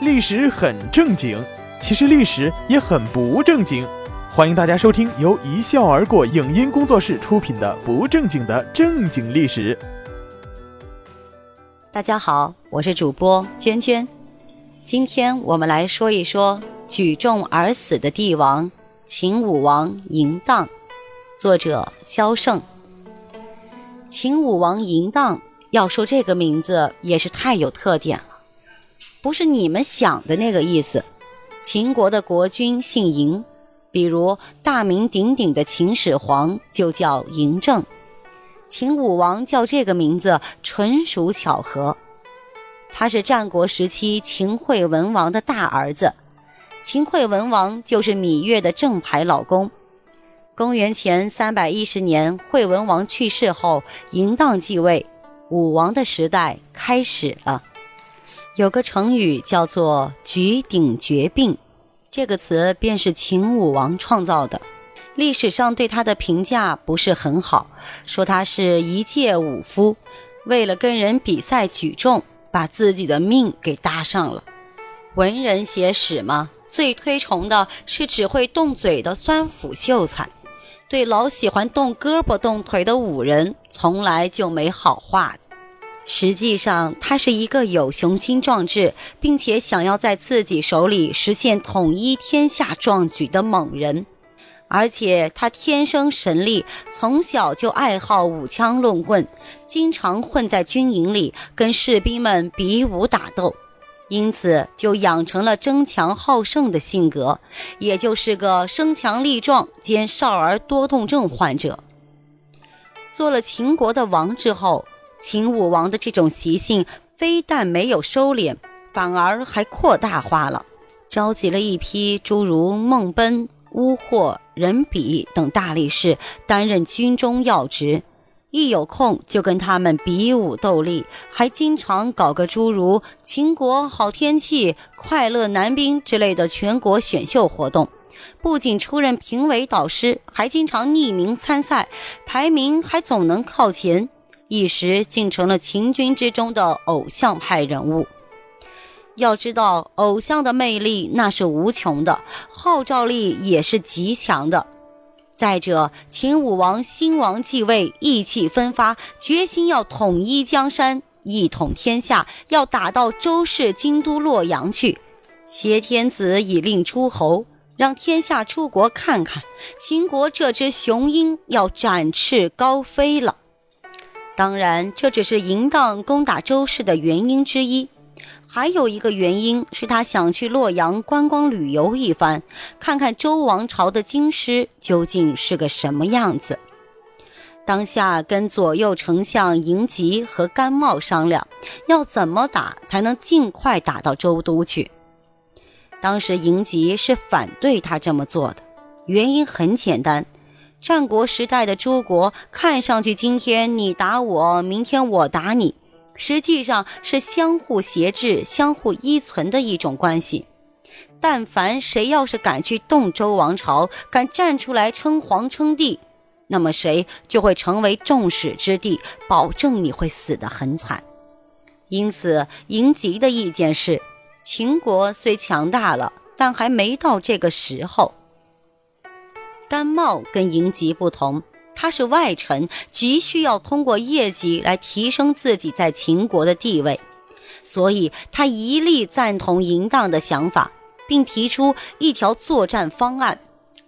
历史很正经，其实历史也很不正经。欢迎大家收听由一笑而过影音工作室出品的《不正经的正经历史》。大家好，我是主播娟娟。今天我们来说一说举重而死的帝王——秦武王嬴荡。作者：萧胜。秦武王嬴荡，要说这个名字也是太有特点，不是你们想的那个意思。秦国的国君姓嬴，比如大名鼎鼎的秦始皇就叫嬴政。秦武王叫这个名字纯属巧合。他是战国时期秦惠文王的大儿子，秦惠文王就是芈月的正牌老公。公元前三百一十年，惠文王去世后，嬴荡继位，武王的时代开始了。有个成语叫做“举鼎绝膑”，这个词便是秦武王创造的。历史上对他的评价不是很好，说他是一介武夫，为了跟人比赛举重，把自己的命给搭上了。文人写史嘛，最推崇的是只会动嘴的酸腐秀才。对老喜欢动胳膊动腿的武人，从来就没好话。实际上，他是一个有雄心壮志，并且想要在自己手里实现统一天下壮举的猛人。而且他天生神力，从小就爱好舞枪弄棍，经常混在军营里跟士兵们比武打斗。因此，就养成了争强好胜的性格，也就是个身强力壮兼少儿多动症患者。做了秦国的王之后，秦武王的这种习性非但没有收敛，反而还扩大化了，召集了一批诸如孟贲、乌霍、任比等大力士担任军中要职。一有空就跟他们比武斗力，还经常搞个诸如“秦国好天气”“快乐男兵”之类的全国选秀活动。不仅出任评委导师，还经常匿名参赛，排名还总能靠前，一时竟成了秦军之中的偶像派人物。要知道，偶像的魅力那是无穷的，号召力也是极强的。再者，秦武王新王继位，意气风发，决心要统一江山，一统天下，要打到周氏京都洛阳去。挟天子以令诸侯，让天下诸国看看秦国这只雄鹰要展翅高飞了。当然，这只是嬴荡攻打周氏的原因之一。还有一个原因是他想去洛阳观光旅游一番，看看周王朝的京师究竟是个什么样子。当下跟左右丞相嬴吉和甘茂商量，要怎么打才能尽快打到周都去。当时嬴吉是反对他这么做的，原因很简单：战国时代的诸国看上去今天你打我，明天我打你。实际上是相互挟制、相互依存的一种关系。但凡谁要是敢去动周王朝，敢站出来称皇称帝，那么谁就会成为众矢之的，保证你会死得很惨。因此，嬴吉的意见是：秦国虽强大了，但还没到这个时候。甘茂跟嬴吉不同。他是外臣，急需要通过业绩来提升自己在秦国的地位，所以他一力赞同嬴荡的想法，并提出一条作战方案，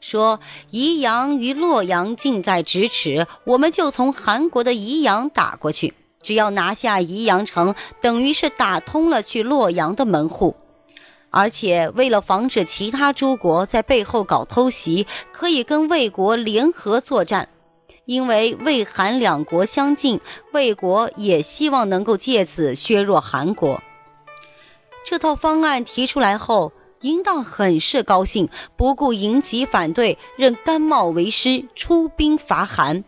说宜阳与洛阳近在咫尺，我们就从韩国的宜阳打过去，只要拿下宜阳城，等于是打通了去洛阳的门户，而且为了防止其他诸国在背后搞偷袭，可以跟魏国联合作战。因为魏韩两国相近，魏国也希望能够借此削弱韩国。这套方案提出来后，嬴荡很是高兴，不顾嬴吉反对，任甘茂为师，出兵伐韩。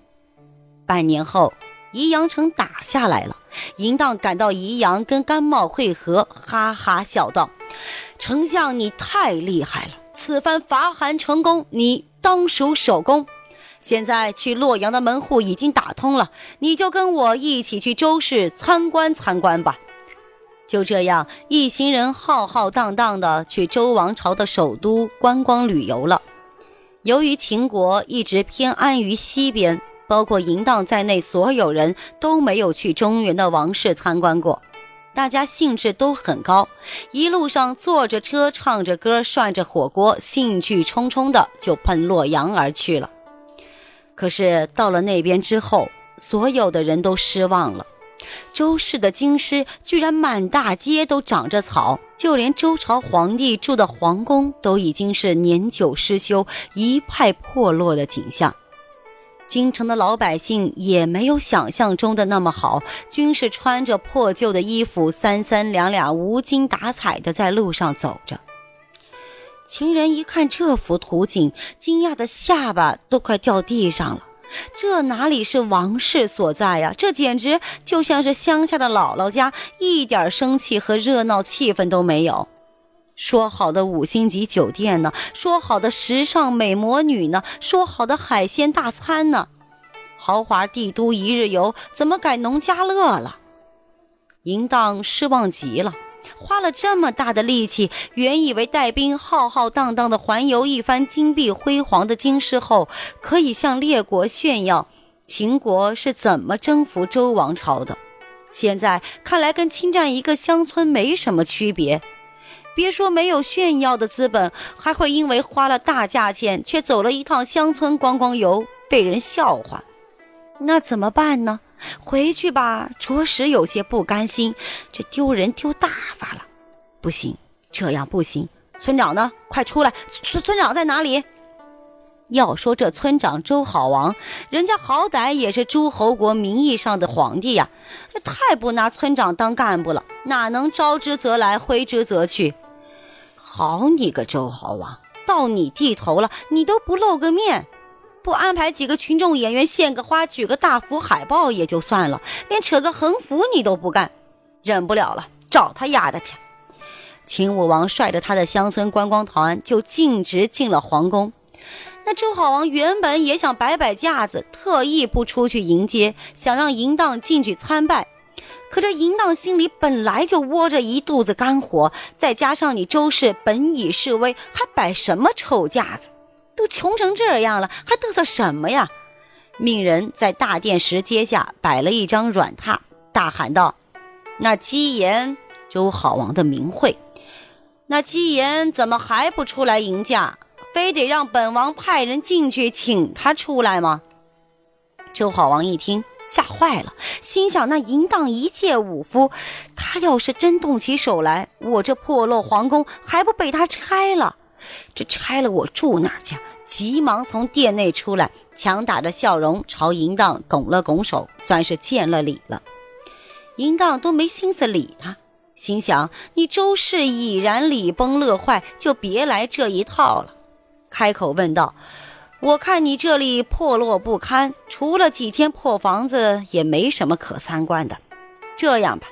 半年后，宜阳城打下来了。嬴荡赶到宜阳跟甘茂会合，哈哈笑道：“丞相，你太厉害了！此番伐韩成功，你当属首功。”现在去洛阳的门户已经打通了，你就跟我一起去周氏参观参观吧。就这样，一行人浩浩荡荡的去周王朝的首都观光旅游了。由于秦国一直偏安于西边，包括嬴荡在内，所有人都没有去中原的王室参观过。大家兴致都很高，一路上坐着车，唱着歌，涮着火锅，兴趣冲冲的就奔洛阳而去了。可是到了那边之后，所有的人都失望了。周氏的京师居然满大街都长着草，就连周朝皇帝住的皇宫都已经是年久失修、一派破落的景象。京城的老百姓也没有想象中的那么好，均是穿着破旧的衣服，三三两两、无精打采的在路上走着。秦人一看这幅图景，惊讶的下巴都快掉地上了。这哪里是王室所在呀？这简直就像是乡下的姥姥家，一点生气和热闹气氛都没有。说好的五星级酒店呢？说好的时尚美魔女呢？说好的海鲜大餐呢？豪华帝都一日游怎么改农家乐了？淫荡失望极了。花了这么大的力气，原以为带兵浩浩荡荡的环游一番金碧辉煌的京师后，可以向列国炫耀秦国是怎么征服周王朝的。现在看来，跟侵占一个乡村没什么区别。别说没有炫耀的资本，还会因为花了大价钱却走了一趟乡村观光游，被人笑话。那怎么办呢？回去吧，着实有些不甘心，这丢人丢大发了。不行，这样不行。村长呢？快出来！村村长在哪里？要说这村长周好王，人家好歹也是诸侯国名义上的皇帝呀，这太不拿村长当干部了，哪能招之则来，挥之则去？好你个周好王，到你地头了，你都不露个面。不安排几个群众演员献个花、举个大幅海报也就算了，连扯个横幅你都不干，忍不了了，找他丫的去！秦武王率着他的乡村观光团就径直进了皇宫。那周好王原本也想摆摆架子，特意不出去迎接，想让淫荡进去参拜。可这淫荡心里本来就窝着一肚子肝火，再加上你周氏本已示威，还摆什么臭架子？都穷成这样了，还嘚瑟什么呀？命人在大殿石阶下摆了一张软榻，大喊道：“那姬延，周好王的名讳。那姬延怎么还不出来迎驾？非得让本王派人进去请他出来吗？”周好王一听，吓坏了，心想：那淫荡一介武夫，他要是真动起手来，我这破落皇宫还不被他拆了？这拆了我住哪儿去？急忙从殿内出来，强打着笑容朝淫荡拱了拱手，算是见了礼了。淫荡都没心思理他，心想：你周氏已然礼崩乐坏，就别来这一套了。开口问道：“我看你这里破落不堪，除了几间破房子，也没什么可参观的。这样吧，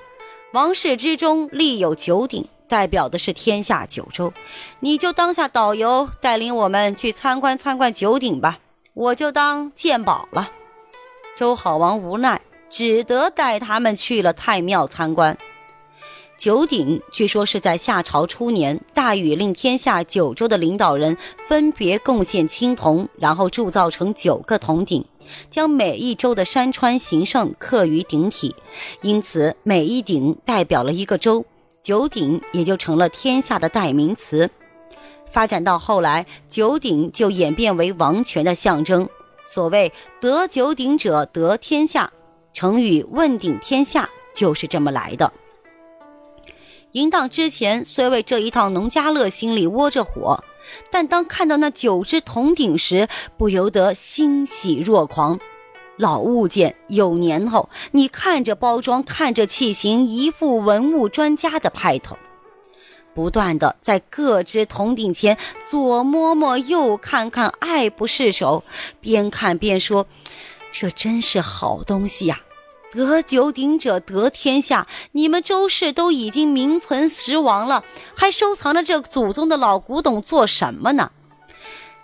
王室之中立有九鼎。”代表的是天下九州，你就当下导游，带领我们去参观参观九鼎吧。我就当鉴宝了。周好王无奈，只得带他们去了太庙参观。九鼎据说是在夏朝初年，大禹令天下九州的领导人分别贡献青铜，然后铸造成九个铜鼎，将每一州的山川形胜刻于鼎体，因此每一鼎代表了一个州。九鼎也就成了天下的代名词，发展到后来，九鼎就演变为王权的象征。所谓“得九鼎者得天下”，成语“问鼎天下”就是这么来的。淫荡之前虽为这一趟农家乐心里窝着火，但当看到那九只铜鼎时，不由得欣喜若狂。老物件有年头，你看着包装，看着器型，一副文物专家的派头。不断的在各只铜鼎前左摸摸，右看看，爱不释手。边看边说：“这真是好东西呀！得九鼎者得天下。你们周氏都已经名存实亡了，还收藏着这祖宗的老古董做什么呢？”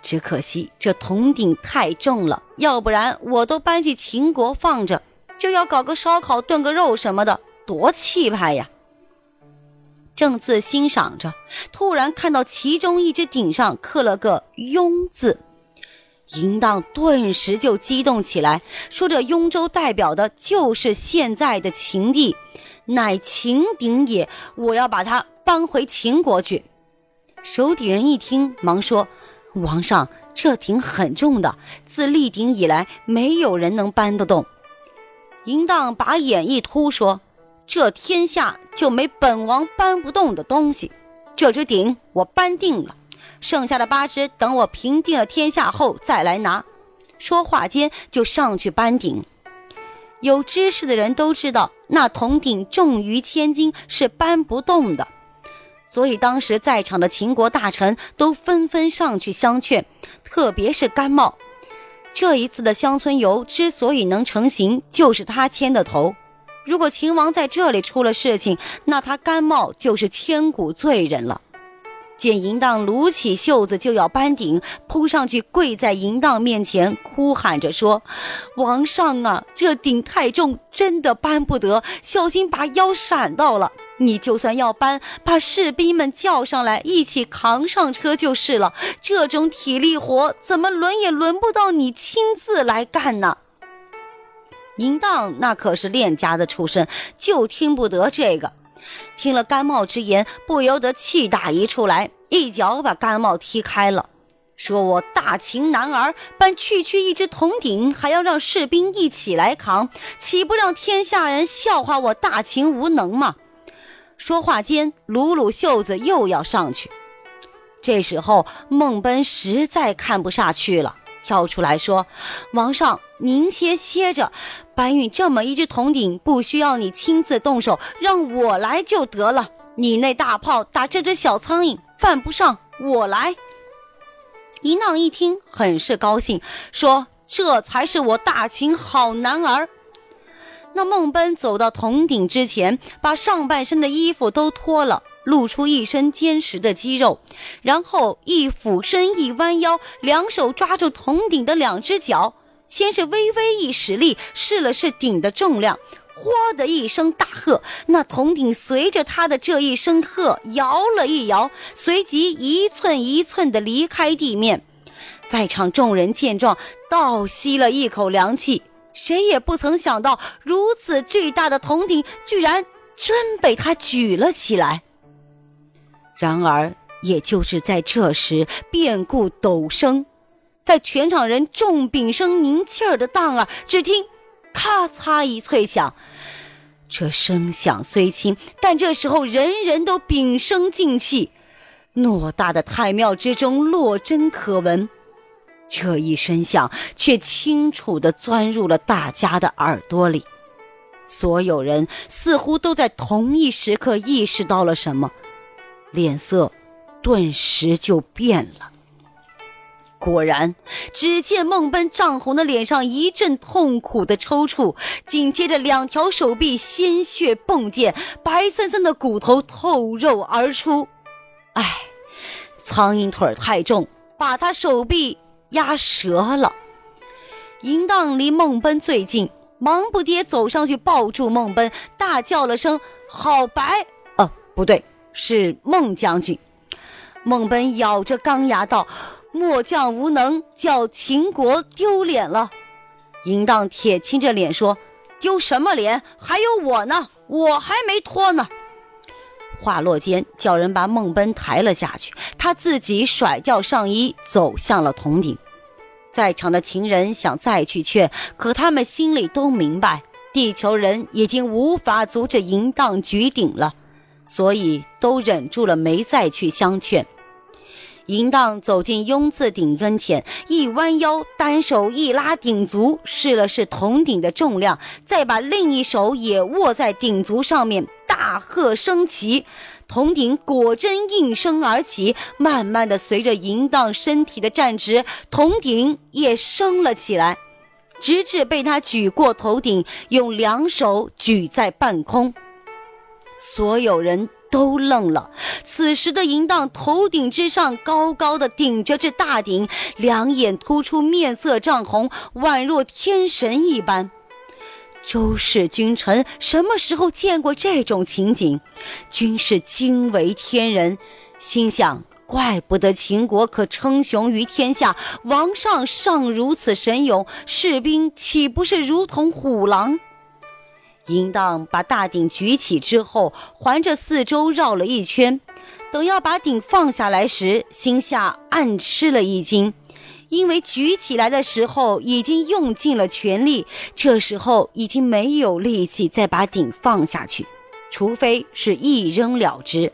只可惜这铜鼎太重了，要不然我都搬去秦国放着，就要搞个烧烤、炖个肉什么的，多气派呀！正自欣赏着，突然看到其中一只鼎上刻了个“雍”字，淫荡顿时就激动起来，说：“这雍州代表的就是现在的秦地，乃秦鼎也，我要把它搬回秦国去。”守底人一听，忙说：“王上，这鼎很重的，自立鼎以来，没有人能搬得动。”淫荡把眼一突，说。这天下就没本王搬不动的东西，这只鼎我搬定了，剩下的八只等我平定了天下后再来拿。说话间就上去搬鼎。有知识的人都知道，那铜鼎重于千斤，是搬不动的。所以当时在场的秦国大臣都纷纷上去相劝，特别是甘茂。这一次的乡村游之所以能成行，就是他牵的头。如果秦王在这里出了事情，那他甘茂就是千古罪人了。见淫荡撸起袖子就要搬鼎，扑上去跪在淫荡面前，哭喊着说：“王上啊，这鼎太重，真的搬不得，小心把腰闪到了。你就算要搬，把士兵们叫上来一起扛上车就是了。这种体力活，怎么轮也轮不到你亲自来干呢？”淫荡那可是练家的出身，就听不得这个。听了甘茂之言，不由得气大一处来，一脚把甘茂踢开了，说：“我大秦男儿搬区区一只铜鼎，还要让士兵一起来扛，岂不让天下人笑话我大秦无能吗？”说话间，撸撸袖子又要上去。这时候，孟奔实在看不下去了。跳出来说：“王上，您先歇着，搬运这么一只铜鼎，不需要你亲自动手，让我来就得了。你那大炮打这只小苍蝇犯不上，我来。”淫荡一听，很是高兴，说：“这才是我大秦好男儿。”那孟奔走到铜鼎之前，把上半身的衣服都脱了。露出一身坚实的肌肉，然后一俯身，一弯腰，两手抓住铜鼎的两只脚，先是微微一使力，试了试鼎的重量，嚯的一声大喝，那铜鼎随着他的这一声喝摇了一摇，随即一寸一寸的离开地面。在场众人见状，倒吸了一口凉气，谁也不曾想到，如此巨大的铜鼎居然真被他举了起来。然而，也就是在这时，变故陡生，在全场人众屏声凝气儿的当儿，只听“咔嚓”一脆响。这声响虽轻，但这时候人人都屏声静气。偌大的太庙之中，落针可闻，这一声响却清楚地钻入了大家的耳朵里。所有人似乎都在同一时刻意识到了什么。脸色顿时就变了。果然，只见孟奔涨红的脸上一阵痛苦的抽搐，紧接着两条手臂鲜血迸溅，白森森的骨头透肉而出。唉，苍蝇腿太重，把他手臂压折了。淫荡离孟奔最近，忙不迭走上去抱住孟奔，大叫了声：“好白！”哦，不对。是孟将军，孟奔咬着钢牙道：“末将无能，叫秦国丢脸了。”淫荡铁青着脸说：“丢什么脸？还有我呢，我还没脱呢。”话落间，叫人把孟奔抬了下去，他自己甩掉上衣，走向了铜鼎。在场的秦人想再去劝，可他们心里都明白，地球人已经无法阻止淫荡举鼎了。所以都忍住了，没再去相劝。淫荡走进雍字鼎跟前，一弯腰，单手一拉鼎足，试了试铜鼎的重量，再把另一手也握在鼎足上面，大喝升旗。铜鼎果真应声而起，慢慢的随着淫荡身体的站直，铜鼎也升了起来，直至被他举过头顶，用两手举在半空。所有人都愣了。此时的淫荡头顶之上高高的顶着这大鼎，两眼突出，面色涨红，宛若天神一般。周氏君臣什么时候见过这种情景？均是惊为天人，心想：怪不得秦国可称雄于天下，王上尚如此神勇，士兵岂不是如同虎狼？淫荡把大鼎举起之后，环着四周绕了一圈，等要把鼎放下来时，心下暗吃了一惊。因为举起来的时候已经用尽了全力，这时候已经没有力气再把鼎放下去，除非是一扔了之。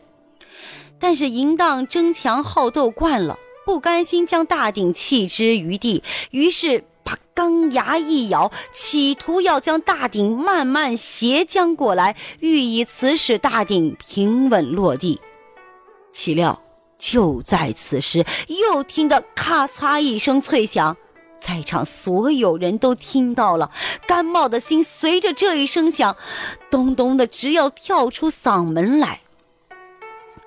但是淫荡争强好斗惯了，不甘心将大鼎弃之于地，于是把钢牙一咬，企图要将大鼎慢慢斜将过来，欲以此使大鼎平稳落地。岂料。就在此时，又听得咔嚓一声脆响，在场所有人都听到了。甘茂的心随着这一声响，咚咚的直要跳出嗓门来。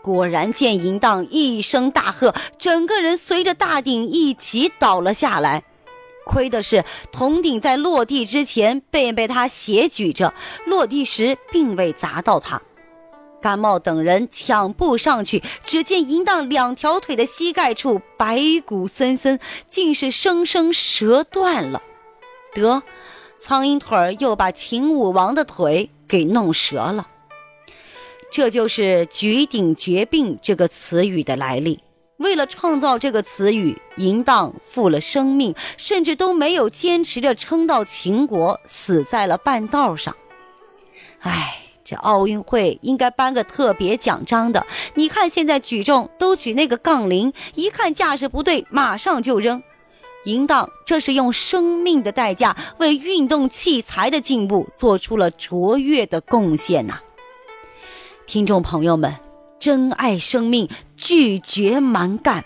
果然见淫荡一声大喝，整个人随着大鼎一起倒了下来。亏的是铜鼎在落地之前被被他斜举着，落地时并未砸到他。甘茂等人抢步上去，只见淫荡两条腿的膝盖处白骨森森，竟是生生折断了。得，苍蝇腿又把秦武王的腿给弄折了。这就是“举鼎绝病”这个词语的来历。为了创造这个词语，淫荡负了生命，甚至都没有坚持着撑到秦国，死在了半道上。唉。这奥运会应该颁个特别奖章的。你看现在举重都举那个杠铃，一看架势不对，马上就扔。淫荡这是用生命的代价为运动器材的进步做出了卓越的贡献呐！听众朋友们，珍爱生命，拒绝蛮干。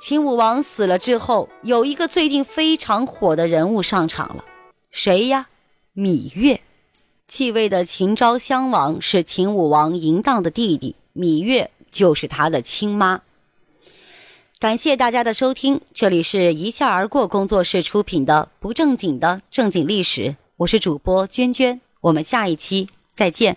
秦武王死了之后，有一个最近非常火的人物上场了，谁呀？芈月。继位的秦昭襄王是秦武王嬴荡的弟弟，芈月就是他的亲妈。感谢大家的收听，这里是一笑而过工作室出品的不正经的正经历史，我是主播娟娟，我们下一期再见。